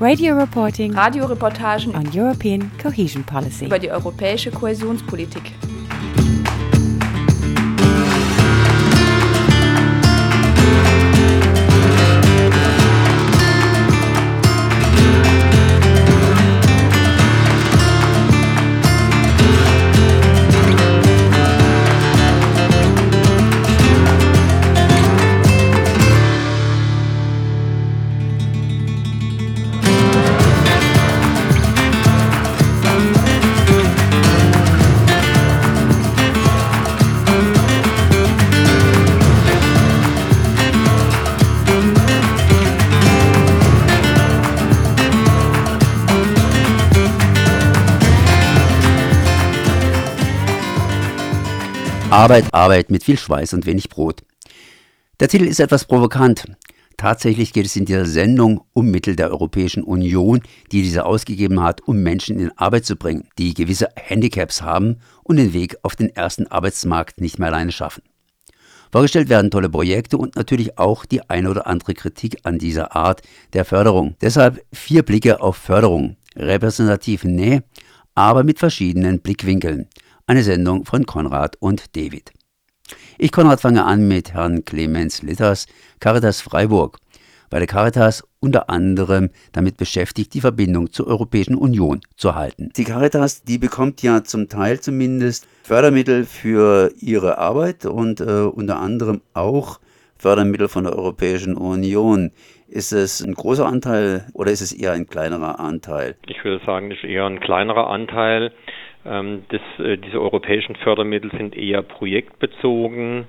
Radio reporting Radioreportagen on European cohesion policy. über die europäische Kohäsionspolitik. Arbeit, Arbeit mit viel Schweiß und wenig Brot. Der Titel ist etwas provokant. Tatsächlich geht es in dieser Sendung um Mittel der Europäischen Union, die diese ausgegeben hat, um Menschen in Arbeit zu bringen, die gewisse Handicaps haben und den Weg auf den ersten Arbeitsmarkt nicht mehr alleine schaffen. Vorgestellt werden tolle Projekte und natürlich auch die eine oder andere Kritik an dieser Art der Förderung. Deshalb vier Blicke auf Förderung. Repräsentativ nee, aber mit verschiedenen Blickwinkeln. Eine Sendung von Konrad und David. Ich, Konrad, fange an mit Herrn Clemens Litters, Caritas Freiburg, bei der Caritas unter anderem damit beschäftigt, die Verbindung zur Europäischen Union zu halten. Die Caritas, die bekommt ja zum Teil zumindest Fördermittel für ihre Arbeit und äh, unter anderem auch Fördermittel von der Europäischen Union. Ist es ein großer Anteil oder ist es eher ein kleinerer Anteil? Ich würde sagen, es ist eher ein kleinerer Anteil. Ähm, das, äh, diese europäischen Fördermittel sind eher projektbezogen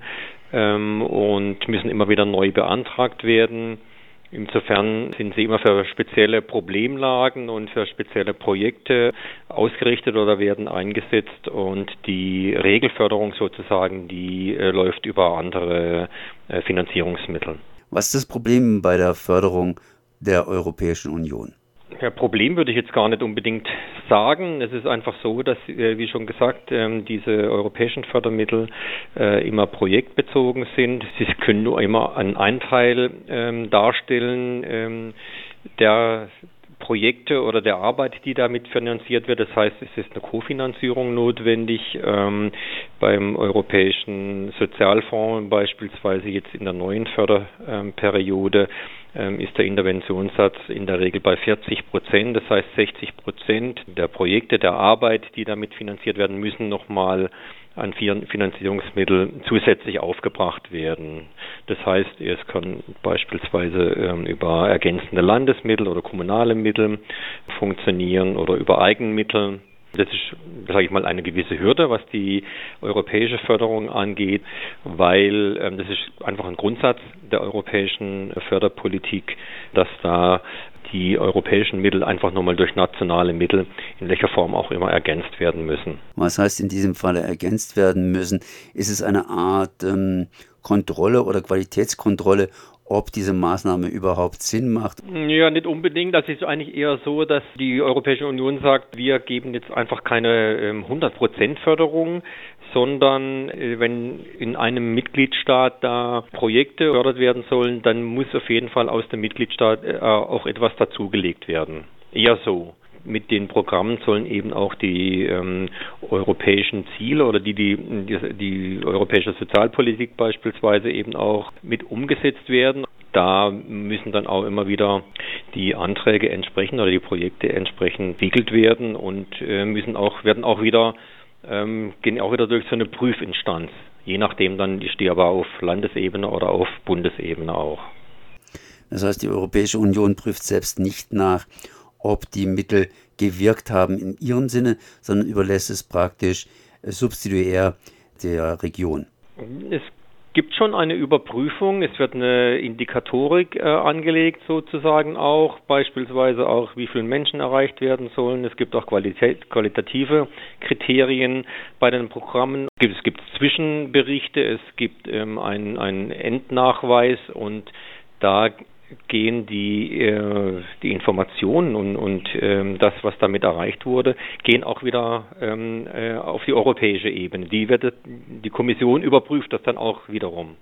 ähm, und müssen immer wieder neu beantragt werden. Insofern sind sie immer für spezielle Problemlagen und für spezielle Projekte ausgerichtet oder werden eingesetzt und die Regelförderung sozusagen, die äh, läuft über andere äh, Finanzierungsmittel. Was ist das Problem bei der Förderung der Europäischen Union? Ja, Problem würde ich jetzt gar nicht unbedingt sagen. Es ist einfach so, dass, äh, wie schon gesagt, ähm, diese europäischen Fördermittel äh, immer projektbezogen sind. Sie können nur immer einen Anteil ähm, darstellen ähm, der Projekte oder der Arbeit, die damit finanziert wird. Das heißt, es ist eine Kofinanzierung notwendig. Beim Europäischen Sozialfonds beispielsweise jetzt in der neuen Förderperiode ist der Interventionssatz in der Regel bei 40 Prozent. Das heißt, 60 Prozent der Projekte, der Arbeit, die damit finanziert werden, müssen nochmal an Finanzierungsmittel zusätzlich aufgebracht werden. Das heißt, es kann beispielsweise ähm, über ergänzende Landesmittel oder kommunale Mittel funktionieren oder über Eigenmittel. Das ist, sage ich mal, eine gewisse Hürde, was die europäische Förderung angeht, weil ähm, das ist einfach ein Grundsatz der europäischen Förderpolitik, dass da die europäischen Mittel einfach nochmal durch nationale Mittel in welcher Form auch immer ergänzt werden müssen. Was heißt in diesem Falle ergänzt werden müssen? Ist es eine Art ähm, Kontrolle oder Qualitätskontrolle, ob diese Maßnahme überhaupt Sinn macht? Ja, nicht unbedingt. Das ist eigentlich eher so, dass die Europäische Union sagt, wir geben jetzt einfach keine ähm, 100% Förderung, sondern äh, wenn in einem Mitgliedstaat da Projekte gefördert werden sollen, dann muss auf jeden Fall aus dem Mitgliedstaat äh, auch etwas dazugelegt werden. Eher so mit den Programmen sollen eben auch die ähm, europäischen Ziele oder die, die, die die europäische Sozialpolitik beispielsweise eben auch mit umgesetzt werden. Da müssen dann auch immer wieder die Anträge entsprechend oder die Projekte entsprechend entwickelt werden und äh, müssen auch werden auch wieder ähm, gehen auch wieder durch so eine Prüfinstanz, je nachdem dann die stehe aber auf Landesebene oder auf Bundesebene auch. Das heißt, die Europäische Union prüft selbst nicht nach, ob die Mittel gewirkt haben in ihrem Sinne, sondern überlässt es praktisch subsidiär der Region. Es gibt schon eine Überprüfung. Es wird eine Indikatorik äh, angelegt, sozusagen auch, beispielsweise auch, wie viele Menschen erreicht werden sollen. Es gibt auch Qualität, qualitative Kriterien bei den Programmen. Es gibt, es gibt Zwischenberichte, es gibt ähm, einen, einen Endnachweis und da gehen die, äh, die Informationen und, und ähm, das, was damit erreicht wurde, gehen auch wieder ähm, äh, auf die europäische Ebene. Die, wird, die Kommission überprüft das dann auch wiederum.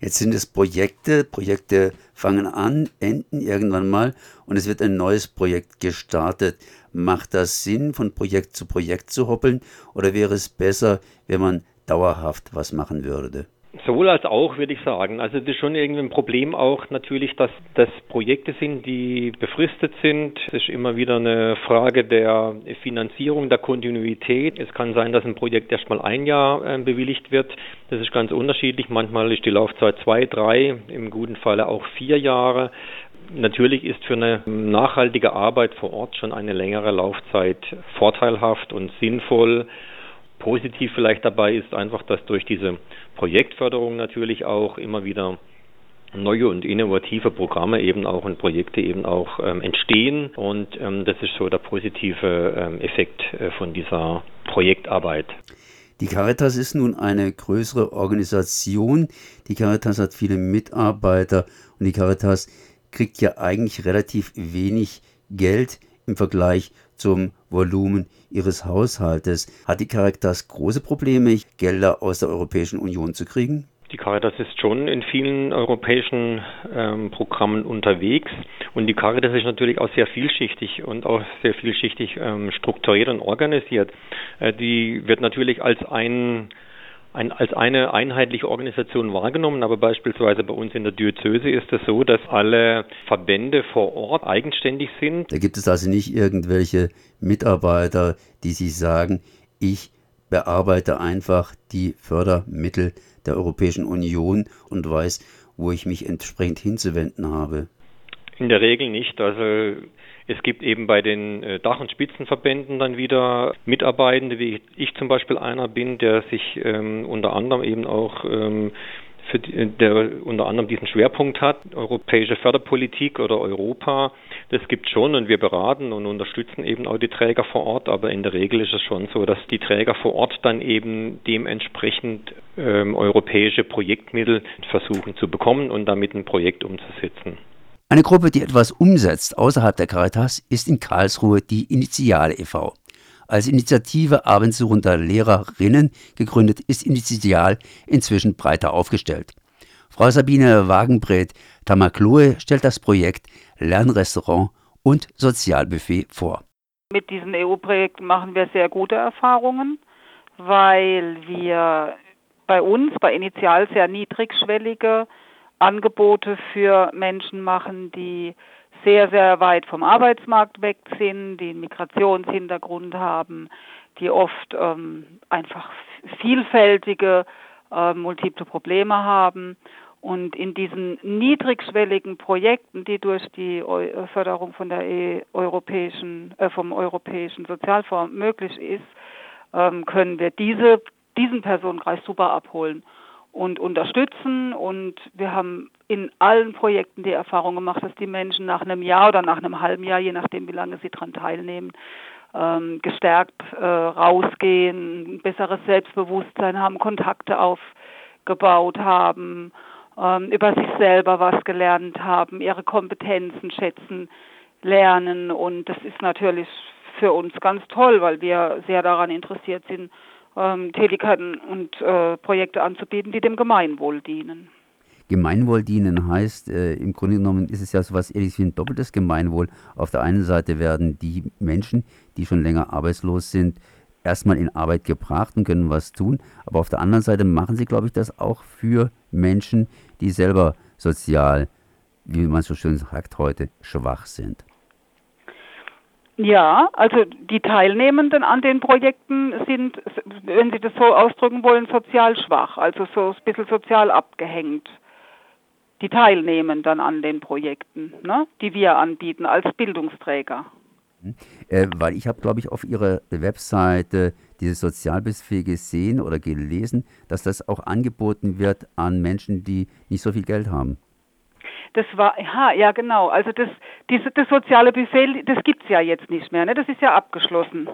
Jetzt sind es Projekte, Projekte fangen an, enden irgendwann mal und es wird ein neues Projekt gestartet. Macht das Sinn, von Projekt zu Projekt zu hoppeln oder wäre es besser, wenn man dauerhaft was machen würde? Sowohl als auch, würde ich sagen. Also das ist schon irgendwie ein Problem auch natürlich, dass das Projekte sind, die befristet sind. Es ist immer wieder eine Frage der Finanzierung, der Kontinuität. Es kann sein, dass ein Projekt erstmal ein Jahr äh, bewilligt wird. Das ist ganz unterschiedlich. Manchmal ist die Laufzeit zwei, drei, im guten Falle auch vier Jahre. Natürlich ist für eine nachhaltige Arbeit vor Ort schon eine längere Laufzeit vorteilhaft und sinnvoll. Positiv vielleicht dabei ist einfach, dass durch diese Projektförderung natürlich auch immer wieder neue und innovative Programme eben auch und Projekte eben auch ähm, entstehen und ähm, das ist so der positive ähm, Effekt äh, von dieser Projektarbeit. Die Caritas ist nun eine größere Organisation. Die Caritas hat viele Mitarbeiter und die Caritas kriegt ja eigentlich relativ wenig Geld im Vergleich zum Volumen ihres Haushaltes. Hat die Caritas große Probleme, Gelder aus der Europäischen Union zu kriegen? Die Caritas ist schon in vielen europäischen ähm, Programmen unterwegs und die Caritas ist natürlich auch sehr vielschichtig und auch sehr vielschichtig ähm, strukturiert und organisiert. Äh, die wird natürlich als ein ein, als eine einheitliche Organisation wahrgenommen, aber beispielsweise bei uns in der Diözese ist es so, dass alle Verbände vor Ort eigenständig sind. Da gibt es also nicht irgendwelche Mitarbeiter, die sich sagen, ich bearbeite einfach die Fördermittel der Europäischen Union und weiß, wo ich mich entsprechend hinzuwenden habe. In der Regel nicht. Also es gibt eben bei den äh, Dach- und Spitzenverbänden dann wieder Mitarbeitende, wie ich, zum Beispiel einer bin, der sich ähm, unter anderem eben auch ähm, für die, der unter anderem diesen Schwerpunkt hat, europäische Förderpolitik oder Europa. Das gibt schon und wir beraten und unterstützen eben auch die Träger vor Ort, aber in der Regel ist es schon so, dass die Träger vor Ort dann eben dementsprechend ähm, europäische Projektmittel versuchen zu bekommen und damit ein Projekt umzusetzen. Eine Gruppe, die etwas umsetzt außerhalb der Caritas, ist in Karlsruhe die Initiale e.V. Als Initiative abendsuchender Lehrerinnen gegründet, ist Initial inzwischen breiter aufgestellt. Frau Sabine Wagenbreth Tamakloe stellt das Projekt Lernrestaurant und Sozialbuffet vor. Mit diesem EU-Projekt machen wir sehr gute Erfahrungen, weil wir bei uns, bei Initial, sehr niedrigschwellige Angebote für Menschen machen, die sehr, sehr weit vom Arbeitsmarkt weg sind, die einen Migrationshintergrund haben, die oft ähm, einfach vielfältige, äh, multiple Probleme haben. Und in diesen niedrigschwelligen Projekten, die durch die Förderung von der e europäischen, äh, vom Europäischen Sozialfonds möglich ist, ähm, können wir diese, diesen Personenkreis super abholen und unterstützen. Und wir haben in allen Projekten die Erfahrung gemacht, dass die Menschen nach einem Jahr oder nach einem halben Jahr, je nachdem wie lange sie daran teilnehmen, ähm, gestärkt äh, rausgehen, ein besseres Selbstbewusstsein haben, Kontakte aufgebaut haben, ähm, über sich selber was gelernt haben, ihre Kompetenzen schätzen lernen. Und das ist natürlich für uns ganz toll, weil wir sehr daran interessiert sind, ähm, Tätigkeiten und äh, Projekte anzubieten, die dem Gemeinwohl dienen. Gemeinwohl dienen heißt, äh, im Grunde genommen ist es ja so etwas ähnliches wie ein doppeltes Gemeinwohl. Auf der einen Seite werden die Menschen, die schon länger arbeitslos sind, erstmal in Arbeit gebracht und können was tun. Aber auf der anderen Seite machen sie, glaube ich, das auch für Menschen, die selber sozial, wie man so schön sagt heute, schwach sind. Ja, also die Teilnehmenden an den Projekten sind, wenn Sie das so ausdrücken wollen, sozial schwach, also so ein bisschen sozial abgehängt. Die Teilnehmenden an den Projekten, ne, die wir anbieten als Bildungsträger. Äh, weil ich habe, glaube ich, auf Ihrer Webseite dieses Sozialbuffet gesehen oder gelesen, dass das auch angeboten wird an Menschen, die nicht so viel Geld haben. Das war, ja, ja genau. Also das, diese, das soziale Buffet, das gibt es ja jetzt nicht mehr. Ne? Das ist ja abgeschlossen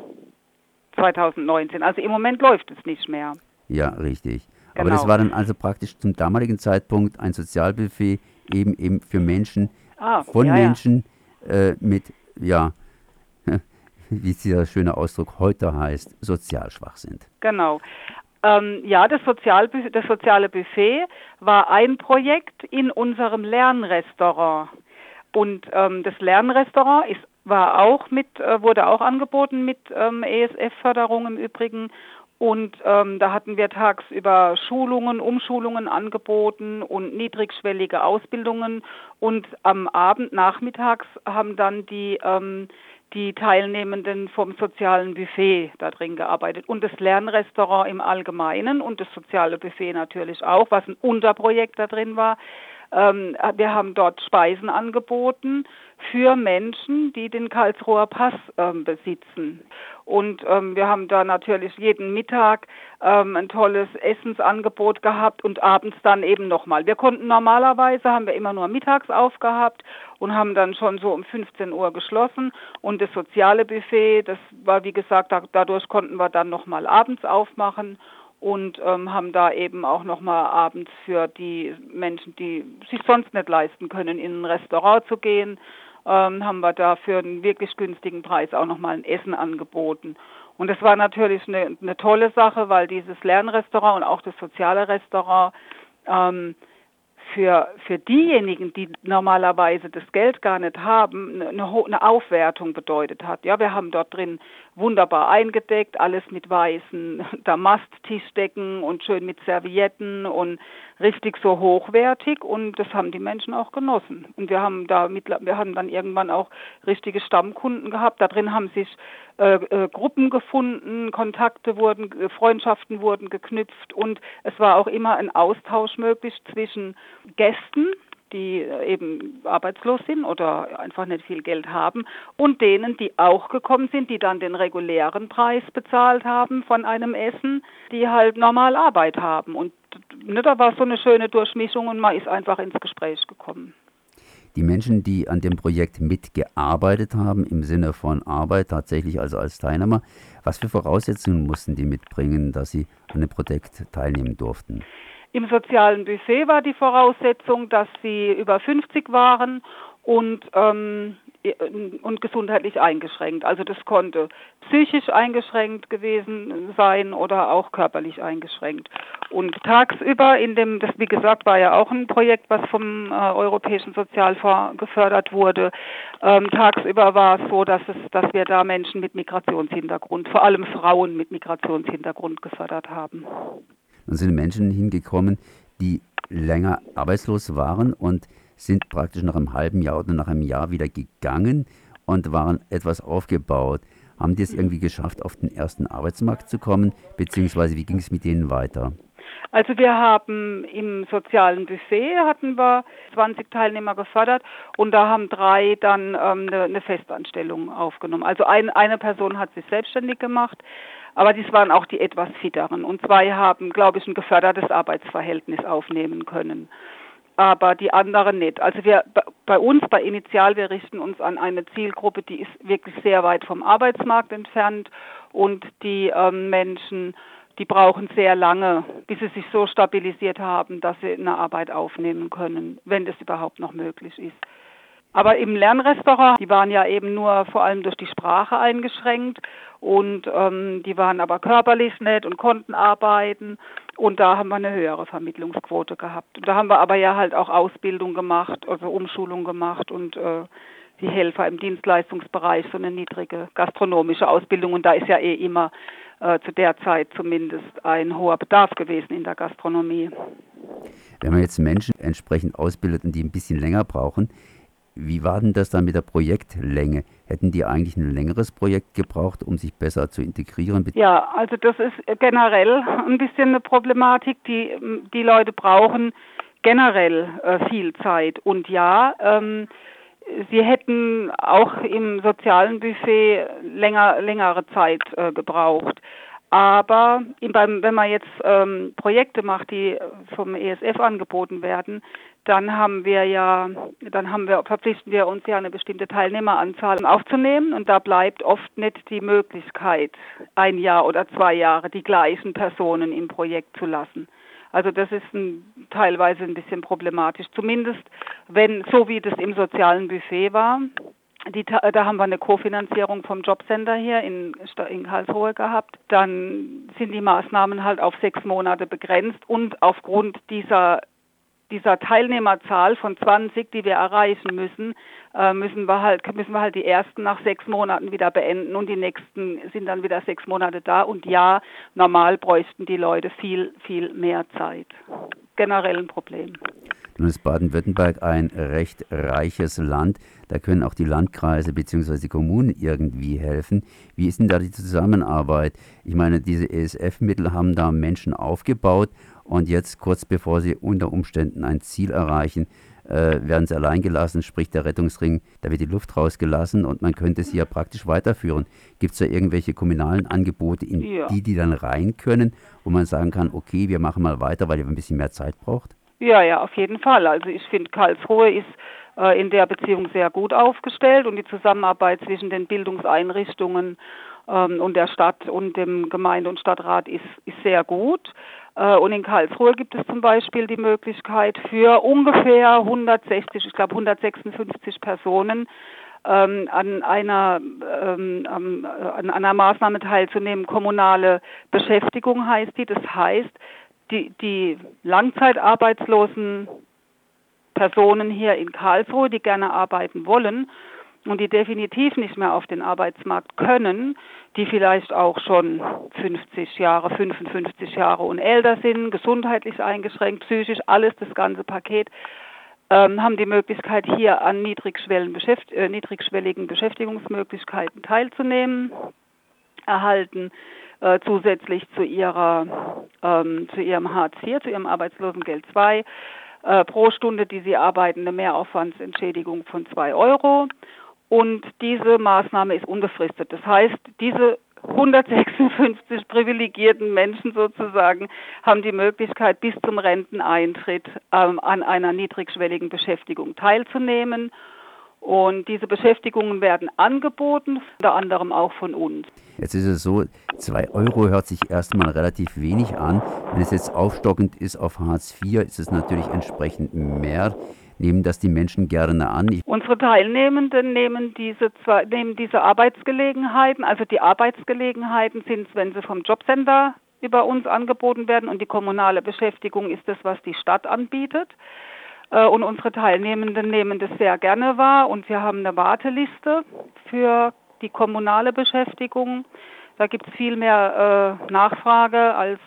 2019. Also im Moment läuft es nicht mehr. Ja, richtig. Genau. Aber das war dann also praktisch zum damaligen Zeitpunkt ein Sozialbuffet eben eben für Menschen, ah, von ja, Menschen äh, mit, ja, wie dieser schöne Ausdruck heute heißt, sozial schwach sind. Genau. Ähm, ja, das, Sozial das soziale Buffet war ein Projekt in unserem Lernrestaurant. Und ähm, das Lernrestaurant ist, war auch mit, äh, wurde auch angeboten mit ähm, ESF-Förderung im Übrigen. Und ähm, da hatten wir tagsüber Schulungen, Umschulungen angeboten und niedrigschwellige Ausbildungen. Und am Abend, nachmittags haben dann die ähm, die Teilnehmenden vom sozialen Buffet da drin gearbeitet und das Lernrestaurant im Allgemeinen und das soziale Buffet natürlich auch, was ein Unterprojekt da drin war. Ähm, wir haben dort Speisen angeboten für Menschen, die den Karlsruher Pass ähm, besitzen. Und ähm, wir haben da natürlich jeden Mittag ähm, ein tolles Essensangebot gehabt und abends dann eben nochmal. Wir konnten normalerweise, haben wir immer nur mittags aufgehabt und haben dann schon so um 15 Uhr geschlossen. Und das soziale Buffet, das war wie gesagt, da, dadurch konnten wir dann nochmal abends aufmachen und ähm, haben da eben auch nochmal abends für die Menschen, die sich sonst nicht leisten können, in ein Restaurant zu gehen, ähm, haben wir da für einen wirklich günstigen Preis auch nochmal ein Essen angeboten. Und das war natürlich eine, eine tolle Sache, weil dieses Lernrestaurant und auch das soziale Restaurant ähm, für, für diejenigen, die normalerweise das Geld gar nicht haben, eine, eine Aufwertung bedeutet hat. Ja, wir haben dort drin wunderbar eingedeckt, alles mit weißen Damasttischdecken und schön mit Servietten und richtig so hochwertig und das haben die Menschen auch genossen. Und wir haben da mit, wir haben dann irgendwann auch richtige Stammkunden gehabt. Da drin haben sich äh, äh, Gruppen gefunden, Kontakte wurden, äh, Freundschaften wurden geknüpft und es war auch immer ein Austausch möglich zwischen Gästen, die äh, eben arbeitslos sind oder einfach nicht viel Geld haben und denen, die auch gekommen sind, die dann den regulären Preis bezahlt haben von einem Essen, die halt normal Arbeit haben. Und ne, da war so eine schöne Durchmischung und man ist einfach ins Gespräch gekommen. Die Menschen, die an dem Projekt mitgearbeitet haben, im Sinne von Arbeit, tatsächlich also als Teilnehmer, was für Voraussetzungen mussten die mitbringen, dass sie an dem Projekt teilnehmen durften? Im sozialen Buffet war die Voraussetzung, dass sie über 50 waren und ähm, und gesundheitlich eingeschränkt. Also das konnte psychisch eingeschränkt gewesen sein oder auch körperlich eingeschränkt. Und tagsüber in dem, das wie gesagt war ja auch ein Projekt, was vom äh, Europäischen Sozialfonds gefördert wurde. Ähm, tagsüber war es so, dass es, dass wir da Menschen mit Migrationshintergrund, vor allem Frauen mit Migrationshintergrund gefördert haben. Dann sind Menschen hingekommen, die länger arbeitslos waren und sind praktisch nach einem halben Jahr oder nach einem Jahr wieder gegangen und waren etwas aufgebaut. Haben die es irgendwie geschafft, auf den ersten Arbeitsmarkt zu kommen, beziehungsweise wie ging es mit denen weiter? Also wir haben im sozialen Buffet hatten wir 20 Teilnehmer gefördert und da haben drei dann ähm, eine, eine Festanstellung aufgenommen. Also ein, eine Person hat sich selbstständig gemacht, aber dies waren auch die etwas fitteren und zwei haben, glaube ich, ein gefördertes Arbeitsverhältnis aufnehmen können aber die anderen nicht. Also wir bei uns bei Initial, wir richten uns an eine Zielgruppe, die ist wirklich sehr weit vom Arbeitsmarkt entfernt und die ähm, Menschen, die brauchen sehr lange, bis sie sich so stabilisiert haben, dass sie eine Arbeit aufnehmen können, wenn das überhaupt noch möglich ist. Aber im Lernrestaurant, die waren ja eben nur vor allem durch die Sprache eingeschränkt und ähm, die waren aber körperlich nett und konnten arbeiten und da haben wir eine höhere Vermittlungsquote gehabt. Und da haben wir aber ja halt auch Ausbildung gemacht, also Umschulung gemacht und äh, die Helfer im Dienstleistungsbereich so eine niedrige gastronomische Ausbildung und da ist ja eh immer äh, zu der Zeit zumindest ein hoher Bedarf gewesen in der Gastronomie. Wenn man jetzt Menschen entsprechend ausbildet und die ein bisschen länger brauchen, wie war denn das dann mit der Projektlänge? Hätten die eigentlich ein längeres Projekt gebraucht, um sich besser zu integrieren? Ja, also das ist generell ein bisschen eine Problematik. Die, die Leute brauchen generell äh, viel Zeit. Und ja, ähm, sie hätten auch im sozialen Buffet länger, längere Zeit äh, gebraucht. Aber beim, wenn man jetzt ähm, Projekte macht, die vom ESF angeboten werden, dann haben wir ja, dann haben wir, verpflichten wir uns ja eine bestimmte Teilnehmeranzahl aufzunehmen und da bleibt oft nicht die Möglichkeit, ein Jahr oder zwei Jahre die gleichen Personen im Projekt zu lassen. Also das ist ein, teilweise ein bisschen problematisch. Zumindest wenn, so wie das im sozialen Buffet war, die, da haben wir eine Kofinanzierung vom Jobcenter hier in, in Karlsruhe gehabt. Dann sind die Maßnahmen halt auf sechs Monate begrenzt und aufgrund dieser dieser Teilnehmerzahl von 20, die wir erreichen müssen, äh, müssen wir halt müssen wir halt die ersten nach sechs Monaten wieder beenden und die nächsten sind dann wieder sechs Monate da und ja, normal bräuchten die Leute viel viel mehr Zeit. Generell ein Problem. Nun ist Baden-Württemberg ein recht reiches Land. Da können auch die Landkreise bzw. die Kommunen irgendwie helfen. Wie ist denn da die Zusammenarbeit? Ich meine, diese ESF-Mittel haben da Menschen aufgebaut und jetzt kurz bevor sie unter Umständen ein Ziel erreichen, äh, werden sie allein gelassen, sprich der Rettungsring, da wird die Luft rausgelassen und man könnte sie ja praktisch weiterführen. Gibt es da irgendwelche kommunalen Angebote, in ja. die die dann rein können, wo man sagen kann, okay, wir machen mal weiter, weil ihr ein bisschen mehr Zeit braucht? Ja, ja, auf jeden Fall. Also ich finde, Karlsruhe ist äh, in der Beziehung sehr gut aufgestellt und die Zusammenarbeit zwischen den Bildungseinrichtungen ähm, und der Stadt und dem Gemeinde- und Stadtrat ist, ist sehr gut. Äh, und in Karlsruhe gibt es zum Beispiel die Möglichkeit für ungefähr 160, ich glaube 156 Personen, ähm, an einer ähm, an einer Maßnahme teilzunehmen. Kommunale Beschäftigung heißt die. Das heißt, die, die langzeitarbeitslosen Personen hier in Karlsruhe, die gerne arbeiten wollen und die definitiv nicht mehr auf den Arbeitsmarkt können, die vielleicht auch schon 50 Jahre, 55 Jahre und älter sind, gesundheitlich eingeschränkt, psychisch, alles das ganze Paket, ähm, haben die Möglichkeit, hier an Beschäft äh, niedrigschwelligen Beschäftigungsmöglichkeiten teilzunehmen, erhalten äh, zusätzlich zu ihrer ähm, zu ihrem Hartz IV, zu ihrem Arbeitslosengeld II äh, pro Stunde, die sie arbeiten, eine Mehraufwandsentschädigung von zwei Euro. Und diese Maßnahme ist unbefristet. Das heißt, diese 156 privilegierten Menschen sozusagen haben die Möglichkeit, bis zum Renteneintritt ähm, an einer niedrigschwelligen Beschäftigung teilzunehmen und diese Beschäftigungen werden angeboten, unter anderem auch von uns. Jetzt ist es so, 2 Euro hört sich erstmal relativ wenig an. Wenn es jetzt aufstockend ist auf Hartz IV, ist es natürlich entsprechend mehr. Nehmen das die Menschen gerne an? Unsere Teilnehmenden nehmen diese, zwei, nehmen diese Arbeitsgelegenheiten, also die Arbeitsgelegenheiten sind, wenn sie vom Jobcenter über uns angeboten werden und die kommunale Beschäftigung ist das, was die Stadt anbietet. Äh, und unsere Teilnehmenden nehmen das sehr gerne wahr und wir haben eine Warteliste für die kommunale Beschäftigung. Da gibt es viel mehr äh, Nachfrage, als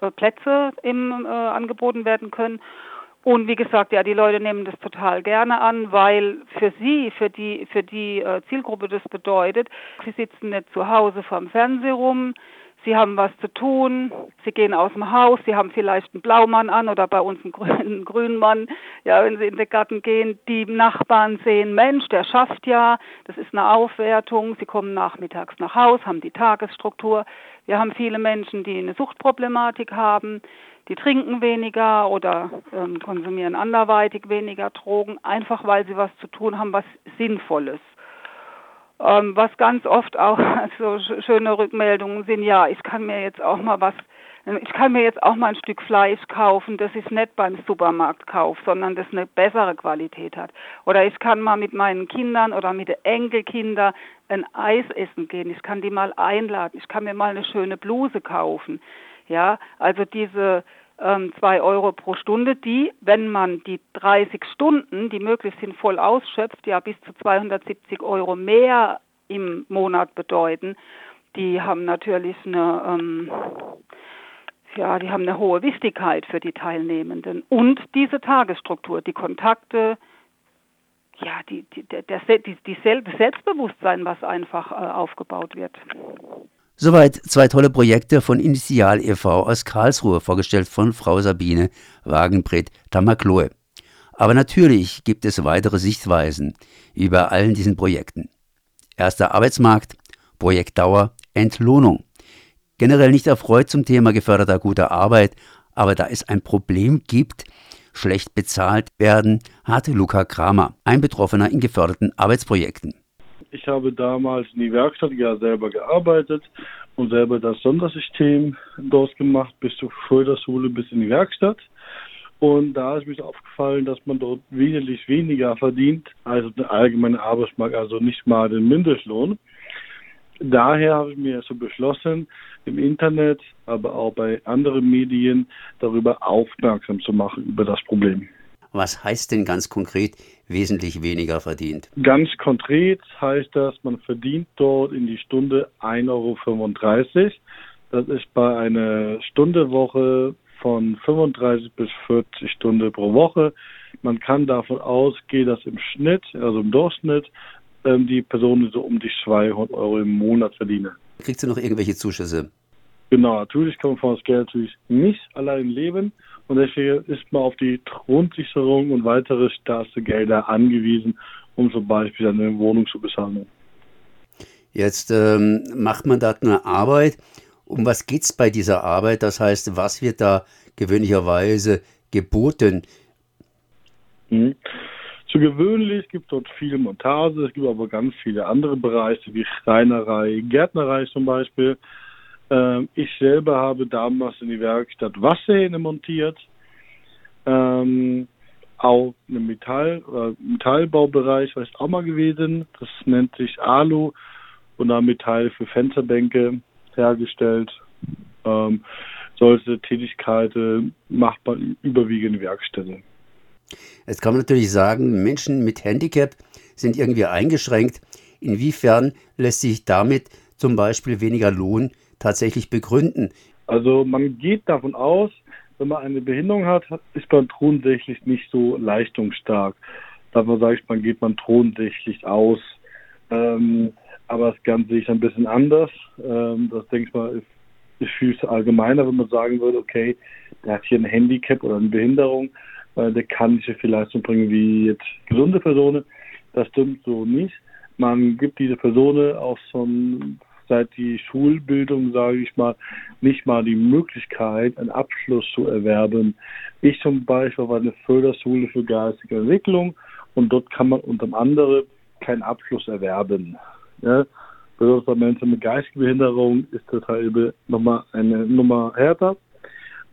äh, Plätze im, angeboten werden können. Und wie gesagt, ja, die Leute nehmen das total gerne an, weil für sie, für die, für die äh, Zielgruppe das bedeutet, sie sitzen nicht zu Hause vorm Fernseher rum, Sie haben was zu tun, Sie gehen aus dem Haus, Sie haben vielleicht einen Blaumann an oder bei uns einen grünen Grünmann. Ja, wenn Sie in den Garten gehen, die Nachbarn sehen, Mensch, der schafft ja, das ist eine Aufwertung. Sie kommen nachmittags nach Haus, haben die Tagesstruktur. Wir haben viele Menschen, die eine Suchtproblematik haben, die trinken weniger oder ähm, konsumieren anderweitig weniger Drogen, einfach weil sie was zu tun haben, was Sinnvolles. Ähm, was ganz oft auch so schöne Rückmeldungen sind, ja, ich kann mir jetzt auch mal was, ich kann mir jetzt auch mal ein Stück Fleisch kaufen, das ich nicht beim Supermarkt kaufe, sondern das eine bessere Qualität hat. Oder ich kann mal mit meinen Kindern oder mit den Enkelkindern ein Eis essen gehen. Ich kann die mal einladen. Ich kann mir mal eine schöne Bluse kaufen. Ja, also diese ähm, zwei Euro pro Stunde, die, wenn man die 30 Stunden, die möglich sind, voll ausschöpft, ja bis zu 270 Euro mehr im Monat bedeuten, die haben natürlich eine, ähm, ja, die haben eine hohe Wichtigkeit für die Teilnehmenden. Und diese Tagesstruktur, die Kontakte, ja, die, die, der, der, die, die Selbstbewusstsein, was einfach äh, aufgebaut wird. Soweit zwei tolle Projekte von Initial e.V. aus Karlsruhe, vorgestellt von Frau Sabine Wagenbreth-Tamakloe. Aber natürlich gibt es weitere Sichtweisen über allen diesen Projekten. Erster Arbeitsmarkt, Projektdauer, Entlohnung. Generell nicht erfreut zum Thema geförderter guter Arbeit, aber da es ein Problem gibt, schlecht bezahlt werden, hatte Luca Kramer, ein Betroffener in geförderten Arbeitsprojekten. Ich habe damals in die Werkstatt ja selber gearbeitet und selber das Sondersystem dort gemacht, bis zur Förderschule bis in die Werkstatt. Und da ist mir aufgefallen, dass man dort wesentlich weniger verdient als der allgemeine Arbeitsmarkt, also nicht mal den Mindestlohn. Daher habe ich mir so beschlossen, im Internet, aber auch bei anderen Medien darüber aufmerksam zu machen, über das Problem. Was heißt denn ganz konkret wesentlich weniger verdient? Ganz konkret heißt das, man verdient dort in die Stunde 1,35 Euro. Das ist bei einer Stundewoche von 35 bis 40 Stunden pro Woche. Man kann davon ausgehen, dass im Schnitt, also im Durchschnitt, ähm, die Personen so um die 200 Euro im Monat verdienen. Kriegst du noch irgendwelche Zuschüsse? Genau, natürlich kann man von das Geld natürlich nicht allein leben und deswegen ist man auf die Grundsicherung und weitere Staatsgelder angewiesen, um zum Beispiel eine Wohnung zu bezahlen. Jetzt ähm, macht man da eine Arbeit. Um was geht es bei dieser Arbeit? Das heißt, was wird da gewöhnlicherweise geboten? Hm. Zu gewöhnlich gibt es dort viele Montage, es gibt aber ganz viele andere Bereiche wie Schreinerei, Gärtnerei zum Beispiel. Ähm, ich selber habe damals in die Werkstatt Wasserhähne montiert, ähm, auch im Metall, äh, Metallbaubereich war ich auch mal gewesen. Das nennt sich Alu und da Metall für Fensterbänke hergestellt. Ähm, solche Tätigkeiten macht man überwiegend in Werkstätte. Jetzt kann man natürlich sagen, Menschen mit Handicap sind irgendwie eingeschränkt. Inwiefern lässt sich damit zum Beispiel weniger Lohn tatsächlich begründen? Also man geht davon aus, wenn man eine Behinderung hat, ist man grundsätzlich nicht so leistungsstark. Davon sage ich, man geht man grundsätzlich aus. Ähm, aber das Ganze ist ein bisschen anders. Ähm, das denke ich mal ist, ist viel allgemeiner, wenn man sagen würde, okay, der hat hier ein Handicap oder eine Behinderung äh, der kann nicht so viel Leistung bringen wie jetzt gesunde Personen. Das stimmt so nicht. Man gibt diese Personen auch schon seit die Schulbildung, sage ich mal, nicht mal die Möglichkeit, einen Abschluss zu erwerben. Ich zum Beispiel war eine Förderschule für geistige Entwicklung und dort kann man unter anderem keinen Abschluss erwerben. Ja? Besonders bei Menschen mit geistiger Behinderung ist das halt nochmal eine Nummer härter.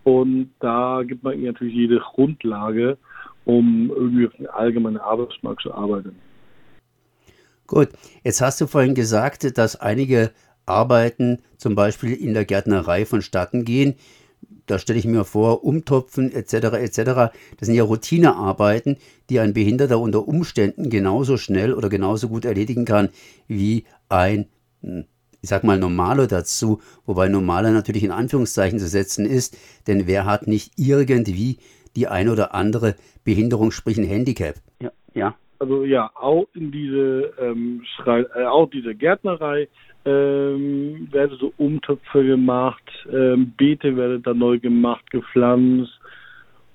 Und da gibt man ihnen natürlich jede Grundlage, um irgendwie auf den allgemeinen Arbeitsmarkt zu arbeiten. Gut, jetzt hast du vorhin gesagt, dass einige Arbeiten zum Beispiel in der Gärtnerei vonstatten gehen. Da stelle ich mir vor, Umtopfen etc. etc. Das sind ja Routinearbeiten, die ein Behinderter unter Umständen genauso schnell oder genauso gut erledigen kann wie ein hm, ich sag mal, normaler dazu, wobei normaler natürlich in Anführungszeichen zu setzen ist, denn wer hat nicht irgendwie die ein oder andere Behinderung, sprich ein Handicap? Ja, ja. Also ja, auch in diese ähm, Schrei äh, auch diese Gärtnerei ähm, werden so Umtöpfe gemacht, ähm, Beete werden da neu gemacht, gepflanzt,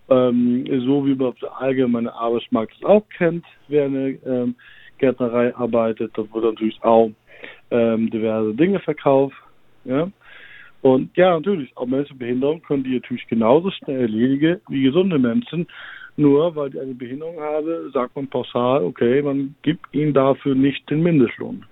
ähm, so wie man der allgemeinen Arbeitsmarkt es auch kennt, wer eine ähm, Gärtnerei arbeitet, da wird natürlich auch ähm, diverse Dinge verkauft. Ja? Und ja, natürlich, auch Menschen mit Behinderung können die natürlich genauso schnell erledigen wie gesunde Menschen. Nur weil die eine Behinderung haben, sagt man pauschal, okay, man gibt ihnen dafür nicht den Mindestlohn.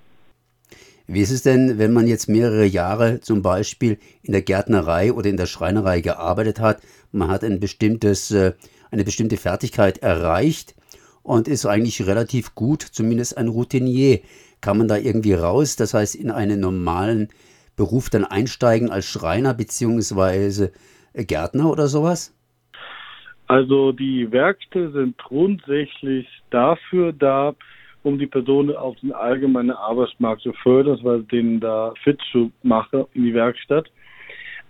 Wie ist es denn, wenn man jetzt mehrere Jahre zum Beispiel in der Gärtnerei oder in der Schreinerei gearbeitet hat, man hat ein bestimmtes, äh, eine bestimmte Fertigkeit erreicht und ist eigentlich relativ gut, zumindest ein Routinier. Kann man da irgendwie raus, das heißt in einen normalen Beruf dann einsteigen als Schreiner bzw. Gärtner oder sowas? Also die Werkstätten sind grundsätzlich dafür da, um die Personen auf den allgemeinen Arbeitsmarkt zu fördern, weil denen da fit zu machen in die Werkstatt.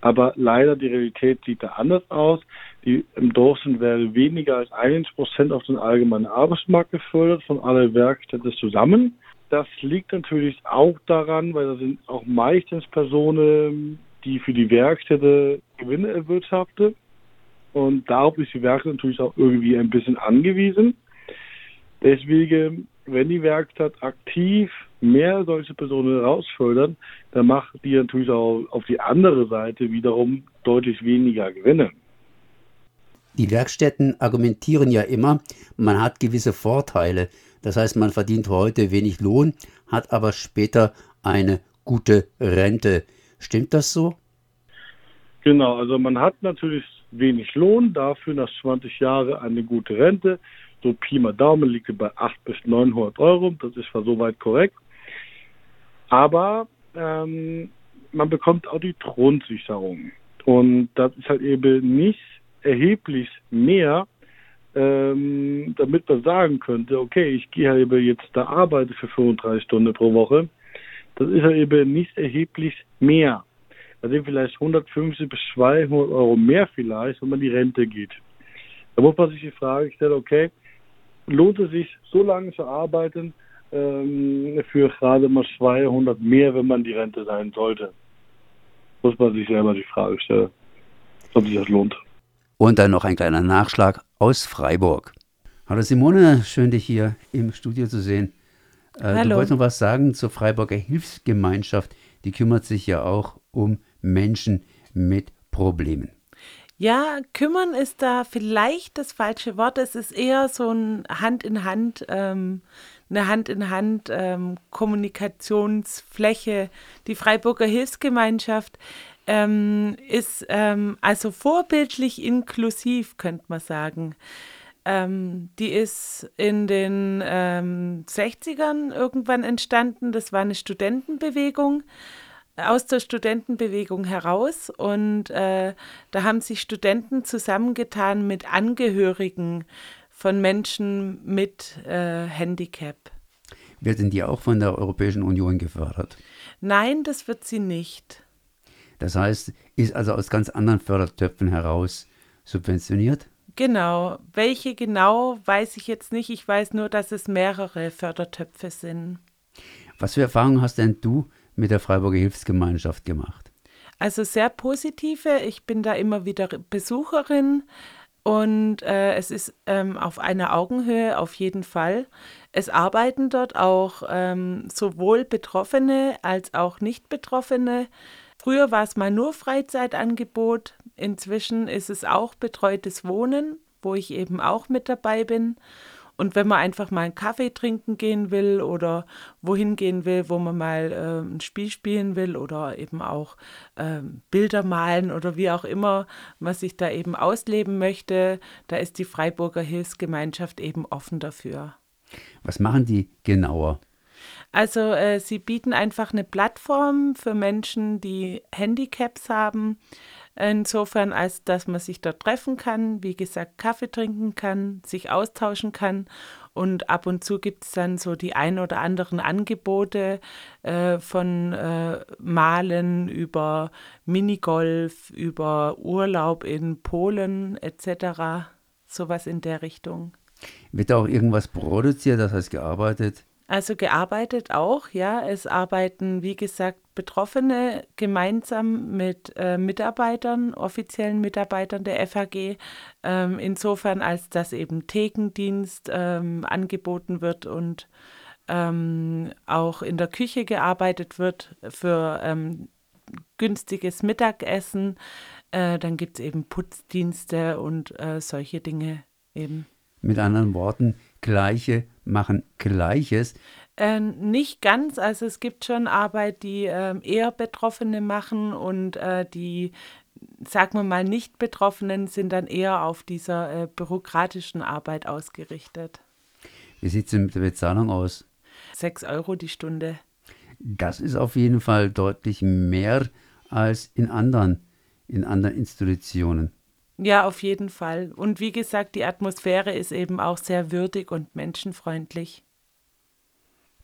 Aber leider die Realität sieht da anders aus. Die, Im Durchschnitt werden weniger als 1 Prozent auf den allgemeinen Arbeitsmarkt gefördert von allen Werkstätten zusammen. Das liegt natürlich auch daran, weil da sind auch meistens Personen, die für die Werkstätte Gewinne erwirtschaften. Und darauf ist die Werkstatt natürlich auch irgendwie ein bisschen angewiesen. Deswegen, wenn die Werkstatt aktiv mehr solche Personen herausfördern, dann macht die natürlich auch auf die andere Seite wiederum deutlich weniger Gewinne. Die Werkstätten argumentieren ja immer, man hat gewisse Vorteile. Das heißt, man verdient heute wenig Lohn, hat aber später eine gute Rente. Stimmt das so? Genau, also man hat natürlich wenig Lohn, dafür nach 20 Jahren eine gute Rente. So Pi mal Daumen liegt bei 800 bis 900 Euro, das ist zwar soweit korrekt. Aber ähm, man bekommt auch die Thronsicherung. Und das ist halt eben nicht erheblich mehr, ähm, damit man sagen könnte, okay, ich gehe halt eben jetzt da arbeite für 35 Stunden pro Woche. Das ist halt eben nicht erheblich mehr. Das sind vielleicht 150 bis 200 Euro mehr vielleicht, wenn man die Rente geht. Da muss man sich die Frage stellen, okay, lohnt es sich so lange zu arbeiten ähm, für gerade mal 200 mehr, wenn man die Rente sein sollte? Muss man sich selber die Frage stellen, ob sich das lohnt. Und dann noch ein kleiner Nachschlag aus Freiburg. Hallo Simone, schön dich hier im Studio zu sehen. Äh, Hallo. Du wolltest noch was sagen zur Freiburger Hilfsgemeinschaft. Die kümmert sich ja auch um Menschen mit Problemen. Ja, kümmern ist da vielleicht das falsche Wort. Es ist eher so ein Hand in Hand, ähm, eine Hand in Hand ähm, Kommunikationsfläche. Die Freiburger Hilfsgemeinschaft ähm, ist ähm, also vorbildlich inklusiv, könnte man sagen. Ähm, die ist in den ähm, 60ern irgendwann entstanden. Das war eine Studentenbewegung aus der Studentenbewegung heraus und äh, da haben sich Studenten zusammengetan mit Angehörigen von Menschen mit äh, Handicap. Werden die auch von der Europäischen Union gefördert? Nein, das wird sie nicht. Das heißt, ist also aus ganz anderen Fördertöpfen heraus subventioniert? Genau. Welche genau, weiß ich jetzt nicht. Ich weiß nur, dass es mehrere Fördertöpfe sind. Was für Erfahrungen hast denn du mit der Freiburger Hilfsgemeinschaft gemacht? Also sehr positive. Ich bin da immer wieder Besucherin und äh, es ist ähm, auf einer Augenhöhe auf jeden Fall. Es arbeiten dort auch ähm, sowohl Betroffene als auch Nicht-Betroffene. Früher war es mal nur Freizeitangebot. Inzwischen ist es auch betreutes Wohnen, wo ich eben auch mit dabei bin. Und wenn man einfach mal einen Kaffee trinken gehen will oder wohin gehen will, wo man mal äh, ein Spiel spielen will oder eben auch äh, Bilder malen oder wie auch immer man sich da eben ausleben möchte, da ist die Freiburger Hilfsgemeinschaft eben offen dafür. Was machen die genauer? Also äh, sie bieten einfach eine Plattform für Menschen, die Handicaps haben, insofern als dass man sich dort treffen kann, wie gesagt, Kaffee trinken kann, sich austauschen kann und ab und zu gibt es dann so die ein oder anderen Angebote äh, von äh, Malen über Minigolf, über Urlaub in Polen etc., sowas in der Richtung. Wird da auch irgendwas produziert, das heißt gearbeitet? Also gearbeitet auch, ja. Es arbeiten, wie gesagt, Betroffene gemeinsam mit äh, Mitarbeitern, offiziellen Mitarbeitern der FAG, ähm, insofern als dass eben Thekendienst ähm, angeboten wird und ähm, auch in der Küche gearbeitet wird für ähm, günstiges Mittagessen. Äh, dann gibt es eben Putzdienste und äh, solche Dinge eben. Mit anderen Worten, Gleiche machen Gleiches. Äh, nicht ganz, also es gibt schon Arbeit, die äh, eher Betroffene machen und äh, die, sagen wir mal, nicht Betroffenen sind dann eher auf dieser äh, bürokratischen Arbeit ausgerichtet. Wie sieht es mit der Bezahlung aus? Sechs Euro die Stunde. Das ist auf jeden Fall deutlich mehr als in anderen, in anderen Institutionen. Ja, auf jeden Fall. Und wie gesagt, die Atmosphäre ist eben auch sehr würdig und menschenfreundlich.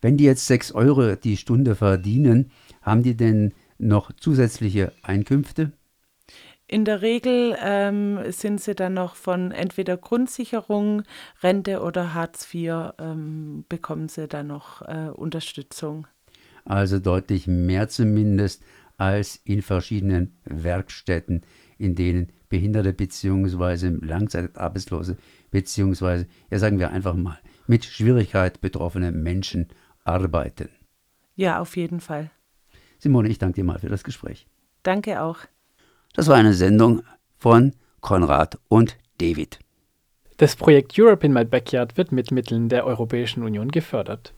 Wenn die jetzt 6 Euro die Stunde verdienen, haben die denn noch zusätzliche Einkünfte? In der Regel ähm, sind sie dann noch von entweder Grundsicherung, Rente oder Hartz IV, ähm, bekommen sie dann noch äh, Unterstützung. Also deutlich mehr zumindest als in verschiedenen Werkstätten in denen Behinderte bzw. Langzeitarbeitslose bzw. ja sagen wir einfach mal mit Schwierigkeit betroffene Menschen arbeiten. Ja, auf jeden Fall. Simone, ich danke dir mal für das Gespräch. Danke auch. Das war eine Sendung von Konrad und David. Das Projekt Europe in My Backyard wird mit Mitteln der Europäischen Union gefördert.